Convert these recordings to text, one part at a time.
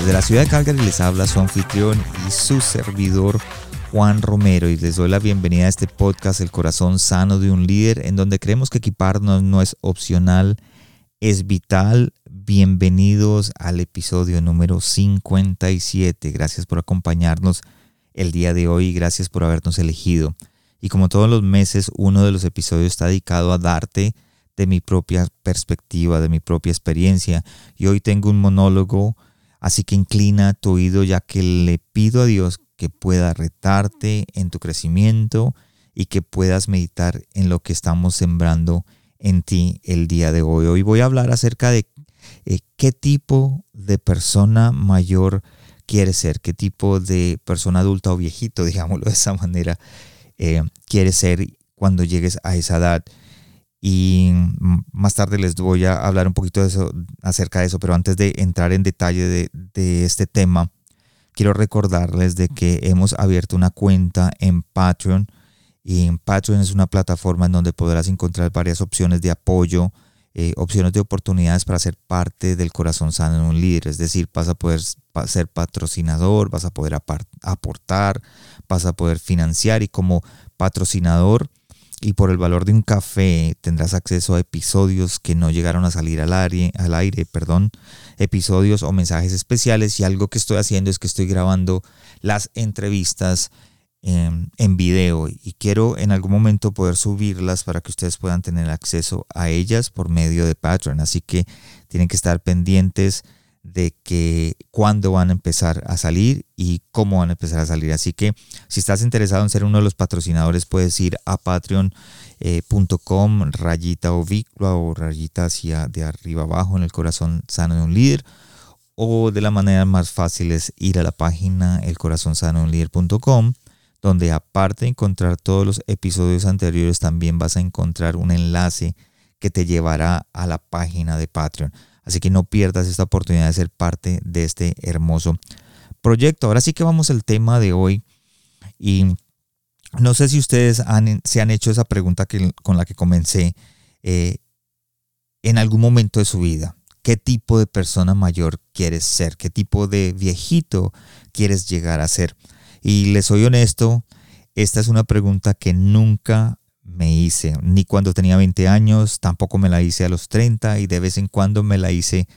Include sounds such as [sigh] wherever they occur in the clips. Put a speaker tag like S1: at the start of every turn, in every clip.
S1: Desde la ciudad de Calgary les habla su anfitrión y su servidor Juan Romero y les doy la bienvenida a este podcast El corazón sano de un líder en donde creemos que equiparnos no es opcional, es vital. Bienvenidos al episodio número 57. Gracias por acompañarnos el día de hoy, gracias por habernos elegido. Y como todos los meses, uno de los episodios está dedicado a darte de mi propia perspectiva, de mi propia experiencia. Y hoy tengo un monólogo Así que inclina tu oído ya que le pido a Dios que pueda retarte en tu crecimiento y que puedas meditar en lo que estamos sembrando en ti el día de hoy. Hoy voy a hablar acerca de eh, qué tipo de persona mayor quieres ser, qué tipo de persona adulta o viejito, [laughs] digámoslo de esa manera, eh, quieres ser cuando llegues a esa edad y más tarde les voy a hablar un poquito de eso, acerca de eso, pero antes de entrar en detalle de, de, este tema, quiero recordarles de que hemos abierto una cuenta en Patreon y en Patreon es una plataforma en donde podrás encontrar varias opciones de apoyo, eh, opciones de oportunidades para ser parte del corazón sano en un líder, es decir, vas a poder ser patrocinador, vas a poder aportar, vas a poder financiar y como patrocinador y por el valor de un café tendrás acceso a episodios que no llegaron a salir al aire, al aire, perdón, episodios o mensajes especiales y algo que estoy haciendo es que estoy grabando las entrevistas en, en video y quiero en algún momento poder subirlas para que ustedes puedan tener acceso a ellas por medio de Patreon, así que tienen que estar pendientes de que cuándo van a empezar a salir y cómo van a empezar a salir. Así que si estás interesado en ser uno de los patrocinadores, puedes ir a patreon.com, rayita ovícula o rayita hacia de arriba abajo en el corazón sano de un líder. O de la manera más fácil es ir a la página elcorazonsanodeunlíder.com donde aparte de encontrar todos los episodios anteriores, también vas a encontrar un enlace que te llevará a la página de Patreon. Así que no pierdas esta oportunidad de ser parte de este hermoso proyecto. Ahora sí que vamos al tema de hoy. Y no sé si ustedes se han hecho esa pregunta con la que comencé eh, en algún momento de su vida. ¿Qué tipo de persona mayor quieres ser? ¿Qué tipo de viejito quieres llegar a ser? Y les soy honesto, esta es una pregunta que nunca me hice, ni cuando tenía 20 años, tampoco me la hice a los 30 y de vez en cuando me la hice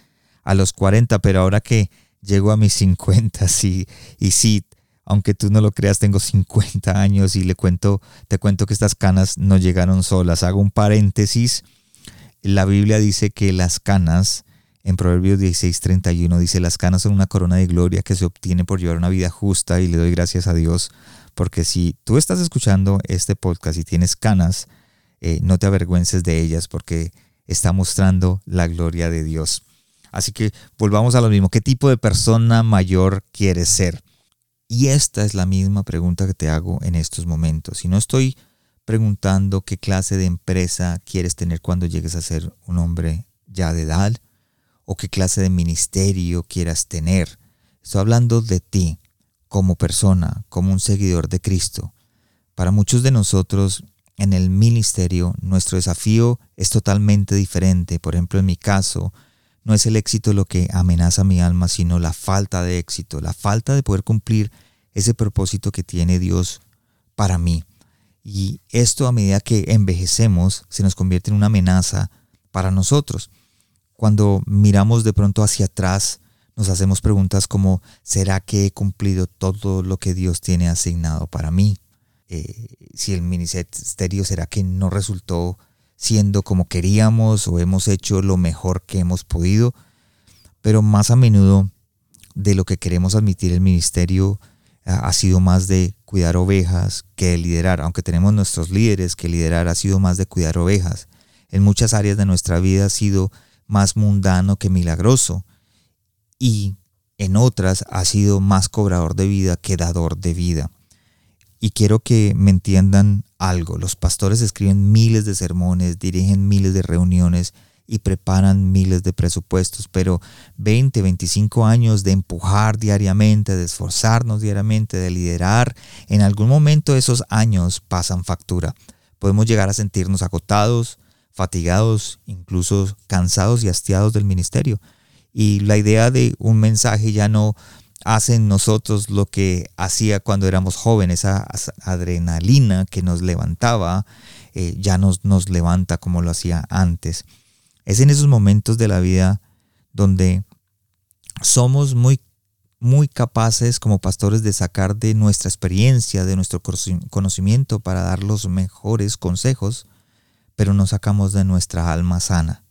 S1: a los 40, pero ahora que llego a mis 50, sí, y sí, aunque tú no lo creas, tengo 50 años y le cuento, te cuento que estas canas no llegaron solas. Hago un paréntesis. La Biblia dice que las canas, en Proverbios 16:31 dice, las canas son una corona de gloria que se obtiene por llevar una vida justa y le doy gracias a Dios porque si tú estás escuchando este podcast y tienes canas, eh, no te avergüences de ellas porque está mostrando la gloria de Dios. Así que volvamos a lo mismo. ¿Qué tipo de persona mayor quieres ser? Y esta es la misma pregunta que te hago en estos momentos. Si no estoy preguntando qué clase de empresa quieres tener cuando llegues a ser un hombre ya de edad o qué clase de ministerio quieras tener. Estoy hablando de ti como persona, como un seguidor de Cristo. Para muchos de nosotros en el ministerio, nuestro desafío es totalmente diferente. Por ejemplo, en mi caso, no es el éxito lo que amenaza mi alma, sino la falta de éxito, la falta de poder cumplir ese propósito que tiene Dios para mí. Y esto a medida que envejecemos se nos convierte en una amenaza para nosotros. Cuando miramos de pronto hacia atrás, nos hacemos preguntas como, ¿será que he cumplido todo lo que Dios tiene asignado para mí? Eh, si el ministerio será que no resultó siendo como queríamos o hemos hecho lo mejor que hemos podido, pero más a menudo de lo que queremos admitir el ministerio ha sido más de cuidar ovejas que de liderar, aunque tenemos nuestros líderes que liderar ha sido más de cuidar ovejas. En muchas áreas de nuestra vida ha sido más mundano que milagroso. Y en otras ha sido más cobrador de vida que dador de vida. Y quiero que me entiendan algo. Los pastores escriben miles de sermones, dirigen miles de reuniones y preparan miles de presupuestos, pero 20, 25 años de empujar diariamente, de esforzarnos diariamente, de liderar, en algún momento esos años pasan factura. Podemos llegar a sentirnos agotados, fatigados, incluso cansados y hastiados del ministerio. Y la idea de un mensaje ya no hace en nosotros lo que hacía cuando éramos jóvenes, esa adrenalina que nos levantaba, eh, ya nos, nos levanta como lo hacía antes. Es en esos momentos de la vida donde somos muy, muy capaces como pastores de sacar de nuestra experiencia, de nuestro conocimiento para dar los mejores consejos, pero no sacamos de nuestra alma sana.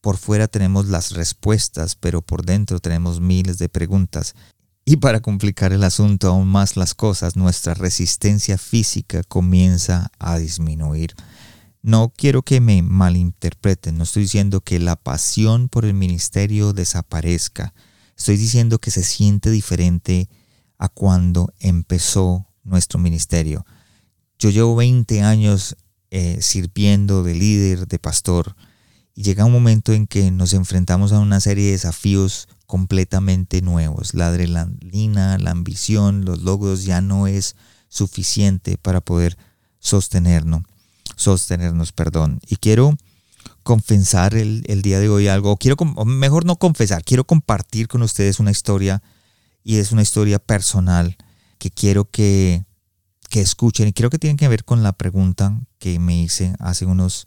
S1: Por fuera tenemos las respuestas, pero por dentro tenemos miles de preguntas. Y para complicar el asunto aún más las cosas, nuestra resistencia física comienza a disminuir. No quiero que me malinterpreten, no estoy diciendo que la pasión por el ministerio desaparezca, estoy diciendo que se siente diferente a cuando empezó nuestro ministerio. Yo llevo 20 años eh, sirviendo de líder, de pastor, y llega un momento en que nos enfrentamos a una serie de desafíos completamente nuevos. La adrenalina, la ambición, los logros ya no es suficiente para poder sostenernos sostenernos, perdón. Y quiero confesar el, día de hoy algo, quiero, mejor no confesar, quiero compartir con ustedes una historia y es una historia personal que quiero que, que escuchen y creo que tiene que ver con la pregunta que me hice hace unos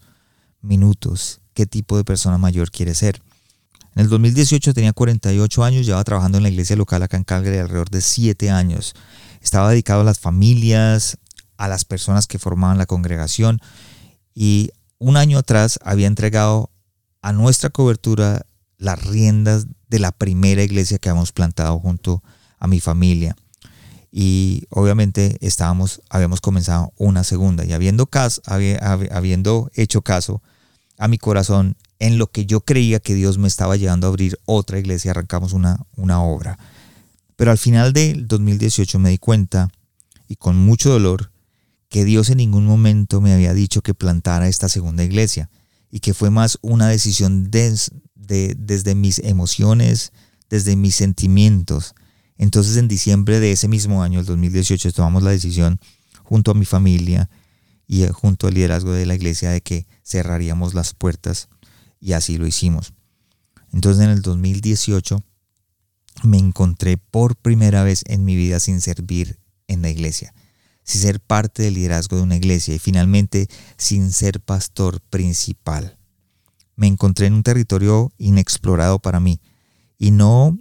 S1: minutos, ¿qué tipo de persona mayor quiere ser? En el 2018 tenía 48 años, llevaba trabajando en la iglesia local acá en Calgary alrededor de 7 años. Estaba dedicado a las familias, a las personas que formaban la congregación y un año atrás había entregado a nuestra cobertura las riendas de la primera iglesia que habíamos plantado junto a mi familia. Y obviamente estábamos, habíamos comenzado una segunda y habiendo, caso, habiendo hecho caso a mi corazón en lo que yo creía que Dios me estaba llevando a abrir otra iglesia, arrancamos una, una obra. Pero al final del 2018 me di cuenta, y con mucho dolor, que Dios en ningún momento me había dicho que plantara esta segunda iglesia y que fue más una decisión desde mis emociones, desde mis sentimientos. Entonces en diciembre de ese mismo año, el 2018, tomamos la decisión junto a mi familia y eh, junto al liderazgo de la iglesia de que cerraríamos las puertas y así lo hicimos. Entonces en el 2018 me encontré por primera vez en mi vida sin servir en la iglesia sin ser parte del liderazgo de una iglesia y finalmente sin ser pastor principal. Me encontré en un territorio inexplorado para mí y no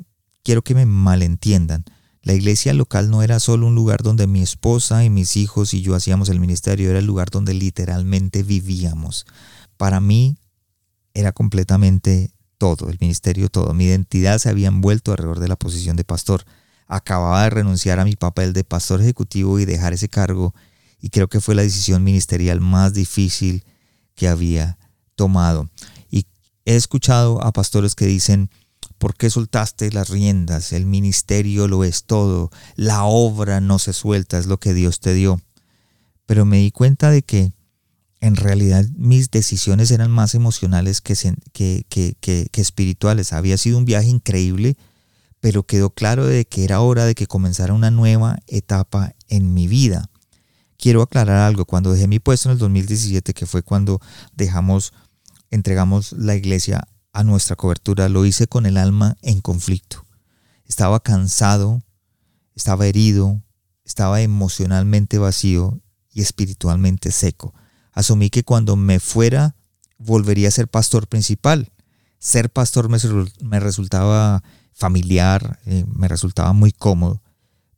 S1: quiero que me malentiendan. La iglesia local no era solo un lugar donde mi esposa y mis hijos y yo hacíamos el ministerio, era el lugar donde literalmente vivíamos. Para mí era completamente todo, el ministerio todo. Mi identidad se había envuelto alrededor de la posición de pastor acababa de renunciar a mi papel de pastor ejecutivo y dejar ese cargo y creo que fue la decisión ministerial más difícil que había tomado. Y he escuchado a pastores que dicen, ¿por qué soltaste las riendas? El ministerio lo es todo, la obra no se suelta, es lo que Dios te dio. Pero me di cuenta de que en realidad mis decisiones eran más emocionales que, que, espirituales. Había sido un viaje increíble pero quedó claro de que era hora de que comenzara una nueva etapa en mi vida. Quiero aclarar algo, cuando dejé mi puesto en el 2017, que fue cuando dejamos, entregamos la iglesia a nuestra cobertura, lo hice con el alma en conflicto. Estaba cansado, estaba herido, estaba emocionalmente vacío y espiritualmente seco. Asumí que cuando me fuera volvería a ser pastor principal. Ser pastor me, resultaba familiar, eh, me resultaba muy cómodo,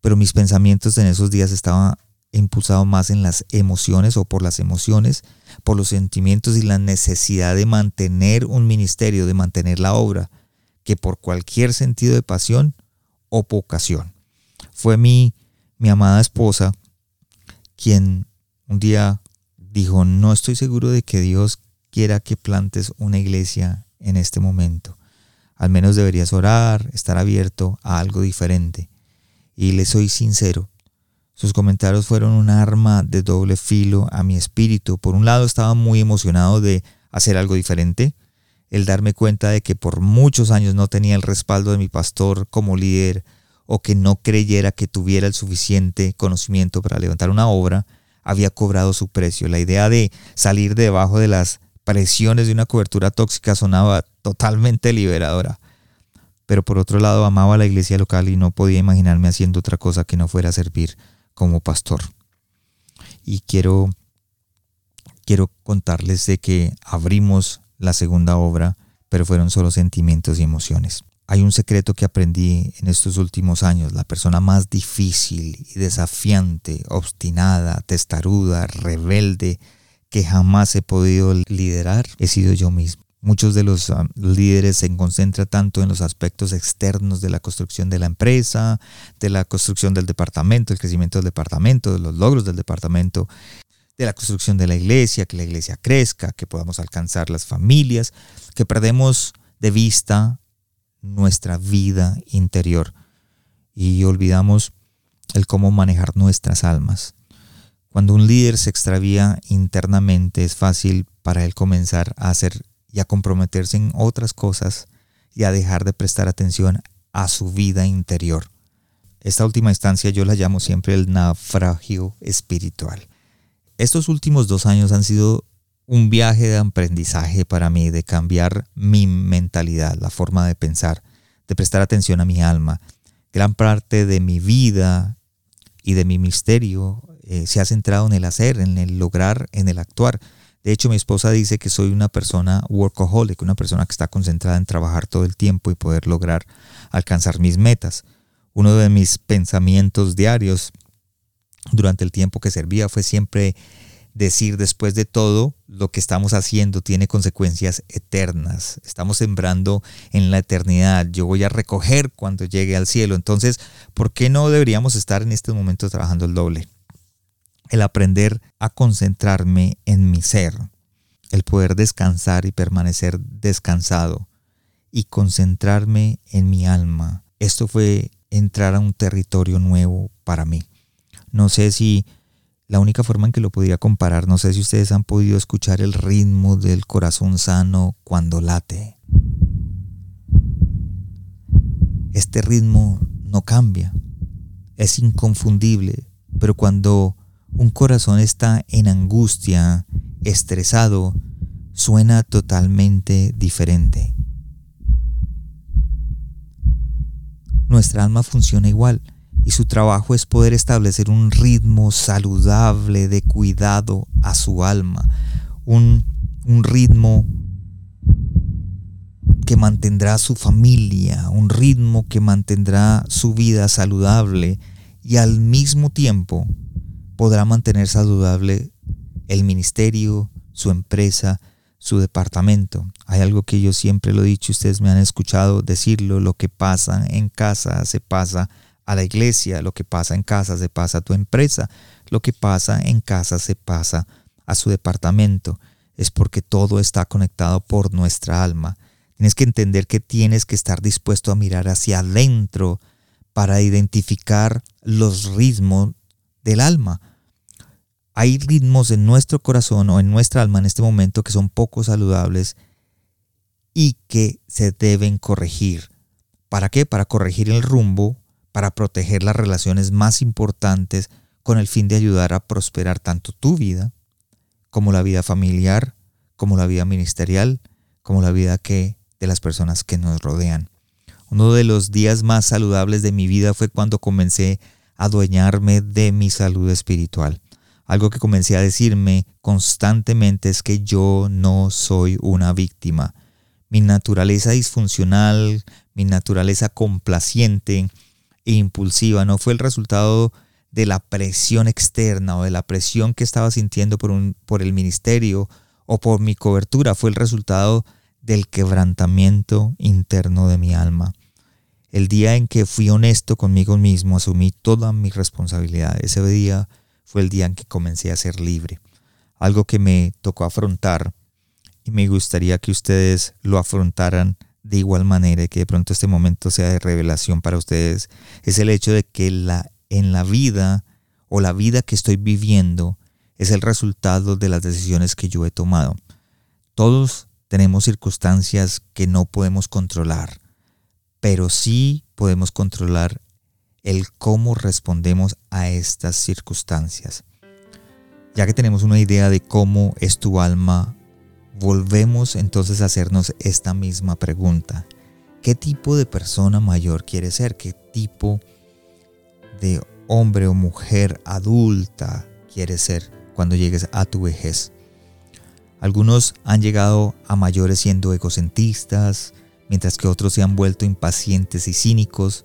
S1: pero mis pensamientos en esos días estaban impulsados más en las emociones o por las emociones, por los sentimientos y la necesidad de mantener un ministerio, de mantener la obra, que por cualquier sentido de pasión o vocación. Fue mi, mi amada esposa quien un día dijo, no estoy seguro de que Dios quiera que plantes una iglesia en este momento. Al menos deberías orar, estar abierto a algo diferente. Y le soy sincero, sus comentarios fueron un arma de doble filo a mi espíritu. Por un lado estaba muy emocionado de hacer algo diferente, el darme cuenta de que por muchos años no tenía el respaldo de mi pastor como líder o que no creyera que tuviera el suficiente conocimiento para levantar una obra, había cobrado su precio. La idea de salir debajo de las presiones de una cobertura tóxica sonaba totalmente liberadora. Pero por otro lado amaba la iglesia local y no podía imaginarme haciendo otra cosa que no fuera servir como pastor. Y quiero, quiero contarles de que abrimos la segunda obra, pero fueron solo sentimientos y emociones. Hay un secreto que aprendí en estos últimos años. La persona más difícil y desafiante, obstinada, testaruda, rebelde, que jamás he podido liderar he sido yo mismo. Muchos de los ah, líderes se concentran tanto en los aspectos externos de la construcción de la empresa, de la construcción del departamento, el crecimiento del departamento, de los logros del departamento, de la construcción de la iglesia, que la iglesia crezca, que podamos alcanzar las familias, que perdemos de vista nuestra vida interior y olvidamos el cómo manejar nuestras almas. Cuando un líder se extravía internamente es fácil para él comenzar a hacer y a comprometerse en otras cosas y a dejar de prestar atención a su vida interior. Esta última instancia yo la llamo siempre el naufragio espiritual. Estos últimos dos años han sido un viaje de aprendizaje para mí, de cambiar mi mentalidad, la forma de pensar, de prestar atención a mi alma. Gran parte de mi vida y de mi misterio eh, se ha centrado en el hacer, en el lograr, en el actuar. De hecho, mi esposa dice que soy una persona workaholic, una persona que está concentrada en trabajar todo el tiempo y poder lograr alcanzar mis metas. Uno de mis pensamientos diarios durante el tiempo que servía fue siempre decir después de todo lo que estamos haciendo tiene consecuencias eternas. Estamos sembrando en la eternidad. Yo voy a recoger cuando llegue al cielo. Entonces, ¿por qué no deberíamos estar en este momento trabajando el doble? El aprender a concentrarme en mi ser, el poder descansar y permanecer descansado y concentrarme en mi alma. Esto fue entrar a un territorio nuevo para mí. No sé si la única forma en que lo podía comparar, no sé si ustedes han podido escuchar el ritmo del corazón sano cuando late. Este ritmo no cambia, es inconfundible, pero cuando un corazón está en angustia, estresado, suena totalmente diferente. Nuestra alma funciona igual y su trabajo es poder establecer un ritmo saludable de cuidado a su alma, un, ritmo que mantendrá su familia, un ritmo que mantendrá su vida saludable y al mismo tiempo podrá mantener saludable el ministerio, su empresa, su departamento. Hay algo que yo siempre lo he dicho, ustedes me han escuchado decirlo, lo que pasa en casa se pasa a la iglesia, lo que pasa en casa se pasa a tu empresa, lo que pasa en casa se pasa a su departamento. Es porque todo está conectado por nuestra alma. Tienes que entender que tienes que estar dispuesto a mirar hacia adentro para identificar los ritmos del alma. Hay ritmos en nuestro corazón o en nuestra alma en este momento que son poco saludables y que se deben corregir. ¿Para qué? Para corregir el rumbo, para proteger las relaciones más importantes con el fin de ayudar a prosperar tanto tu vida como la vida familiar, como la vida ministerial, como la vida que de las personas que nos rodean. Uno de los días más saludables de mi vida fue cuando comencé adueñarme de mi salud espiritual. Algo que comencé a decirme constantemente es que yo no soy una víctima. Mi naturaleza disfuncional, mi naturaleza complaciente e impulsiva no fue el resultado de la presión externa o de la presión que estaba sintiendo por, por el ministerio o por mi cobertura, fue el resultado del quebrantamiento interno de mi alma. El día en que fui honesto conmigo mismo, asumí toda mi responsabilidad. Ese día fue el día en que comencé a ser libre. Algo que me tocó afrontar y me gustaría que ustedes lo afrontaran de igual manera y que de pronto este momento sea de revelación para ustedes, es el hecho de que la, en la vida o la vida que estoy viviendo es el resultado de las decisiones que yo he tomado. Todos tenemos circunstancias que no podemos controlar, pero sí podemos controlar el cómo respondemos a estas circunstancias. Ya que tenemos una idea de cómo es tu alma, volvemos entonces a hacernos esta misma pregunta. ¿Qué tipo de persona mayor quieres ser? ¿Qué tipo de hombre o mujer adulta quieres ser cuando llegues a tu vejez? Algunos han llegado a mayores siendo egocentristas, mientras que otros se han vuelto impacientes y cínicos.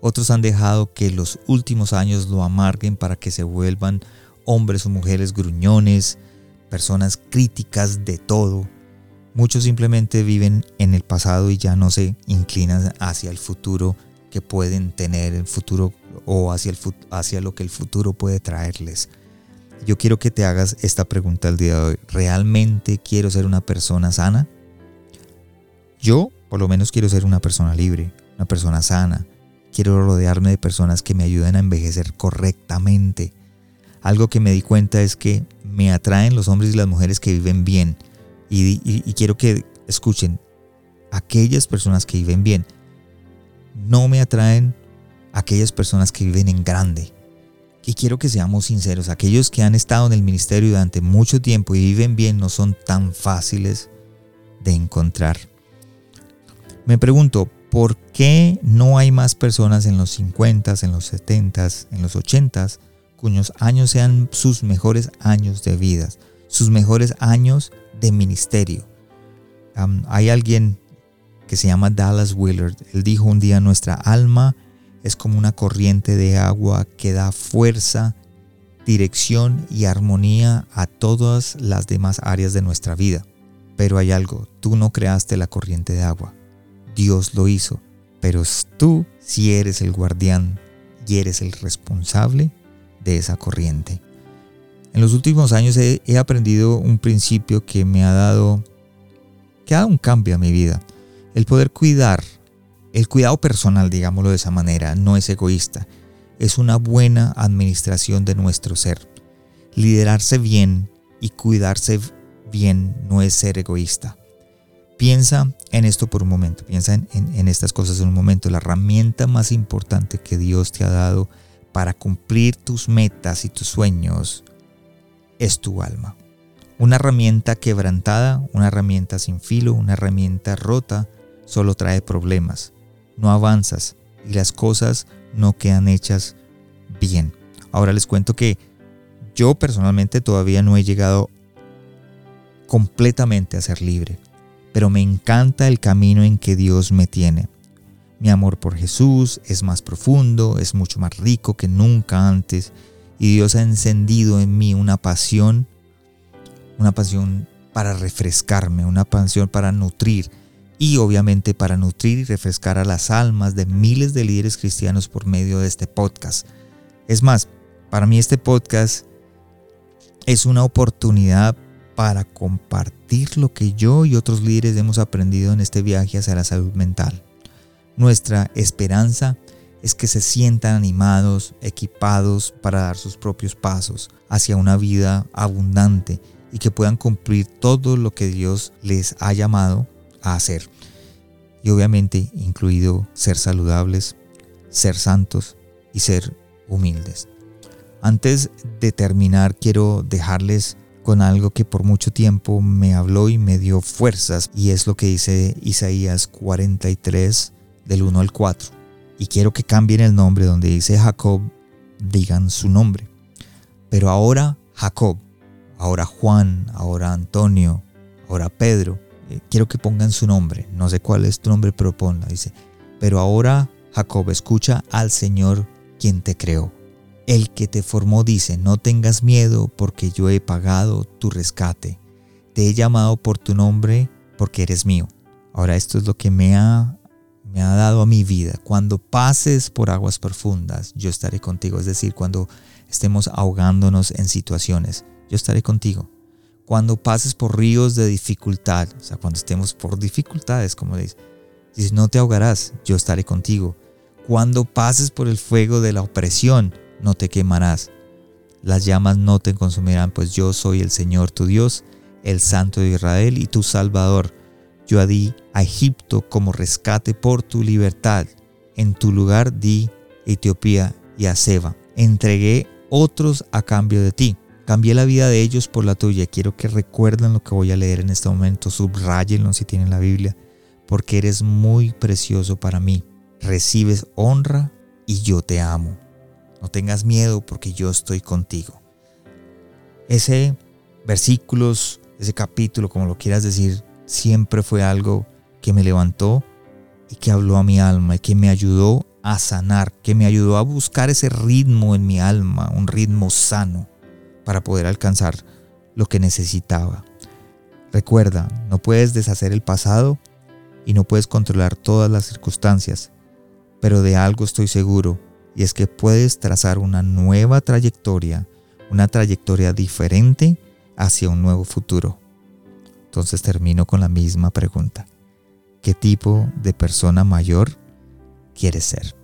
S1: Otros han dejado que los últimos años lo amarguen para que se vuelvan hombres o mujeres gruñones, personas críticas de todo. Muchos simplemente viven en el pasado y ya no se inclinan hacia el futuro que pueden tener el futuro o hacia, el, hacia lo que el futuro puede traerles. Yo quiero que te hagas esta pregunta el día de hoy. ¿Realmente quiero ser una persona sana? Yo, por lo menos, quiero ser una persona libre, una persona sana. Quiero rodearme de personas que me ayuden a envejecer correctamente algo que me di cuenta es que me atraen los hombres y las mujeres que viven bien. Y, quiero que escuchen, aquellas personas que viven bien, no me atraen aquellas personas que viven en grande. Y quiero que seamos sinceros, aquellos que han estado en el ministerio durante mucho tiempo y viven bien no son tan fáciles de encontrar. Me pregunto, ¿por qué no hay más personas en los 50, en los 70, en los 80 cuyos años sean sus mejores años de vida, sus mejores años de ministerio. hay alguien que se llama Dallas Willard. Él dijo un día, nuestra alma es como una corriente de agua que da fuerza, dirección y armonía a todas las demás áreas de nuestra vida. Pero hay algo, tú no creaste la corriente de agua, Dios lo hizo, pero tú si eres el guardián y eres el responsable de esa corriente. En los últimos años he, aprendido un principio que me ha dado, que ha dado un cambio a mi vida. El poder cuidar, el cuidado personal, digámoslo de esa manera, no es egoísta. Es una buena administración de nuestro ser. Liderarse bien y cuidarse bien no es ser egoísta. Piensa en esto por un momento, piensa en, estas cosas en un momento. La herramienta más importante que Dios te ha dado para cumplir tus metas y tus sueños es tu alma. Una herramienta quebrantada, una herramienta sin filo, una herramienta rota, solo trae problemas. No avanzas y las cosas no quedan hechas bien. Ahora les cuento que yo personalmente todavía no he llegado completamente a ser libre, pero me encanta el camino en que Dios me tiene. Mi amor por Jesús es más profundo, es mucho más rico que nunca antes y Dios ha encendido en mí una pasión, una pasión para refrescarme, una pasión para nutrir y obviamente para nutrir y refrescar a las almas de miles de líderes cristianos por medio de este podcast. Es más, para mí este podcast es una oportunidad para compartir lo que yo y otros líderes hemos aprendido en este viaje hacia la salud mental. Nuestra esperanza es que se sientan animados, equipados para dar sus propios pasos hacia una vida abundante y que puedan cumplir todo lo que Dios les ha llamado a hacer. Y obviamente incluido ser saludables, ser santos y ser humildes. Antes de terminar quiero dejarles con algo que por mucho tiempo me habló y me dio fuerzas y es lo que dice Isaías 43 del 1 al 4. Y quiero que cambien el nombre donde dice Jacob, digan su nombre. Pero ahora Jacob, ahora Juan, ahora Antonio, ahora Pedro, eh, quiero que pongan su nombre. No sé cuál es tu nombre, pero ponla. Dice, pero ahora Jacob, escucha al Señor quien te creó. El que te formó dice, no tengas miedo porque yo he pagado tu rescate. Te he llamado por tu nombre porque eres mío. Ahora esto es lo que me ha me ha dado a mi vida. Cuando pases por aguas profundas, yo estaré contigo. Es decir, cuando estemos ahogándonos en situaciones, yo estaré contigo. Cuando pases por ríos de dificultad, o sea, cuando estemos por dificultades, como dice, Dice, no te ahogarás, yo estaré contigo. Cuando pases por el fuego de la opresión, no te quemarás. Las llamas no te consumirán, pues yo soy el Señor tu Dios, el Santo de Israel y tu Salvador. Yo di a Egipto como rescate por tu libertad. En tu lugar di Etiopía y a Seba. Entregué otros a cambio de ti. Cambié la vida de ellos por la tuya. Quiero que recuerden lo que voy a leer en este momento. Subrayenlo si tienen la Biblia. Porque eres muy precioso para mí. Recibes honra y yo te amo. No tengas miedo porque yo estoy contigo. Ese versículos, ese capítulo, como lo quieras decir, siempre fue algo que me levantó y que habló a mi alma y que me ayudó a sanar, que me ayudó a buscar ese ritmo en mi alma, un ritmo sano para poder alcanzar lo que necesitaba. Recuerda, no puedes deshacer el pasado y no puedes controlar todas las circunstancias, pero de algo estoy seguro y es que puedes trazar una nueva trayectoria, una trayectoria diferente hacia un nuevo futuro. Entonces termino con la misma pregunta. ¿Qué tipo de persona mayor quieres ser?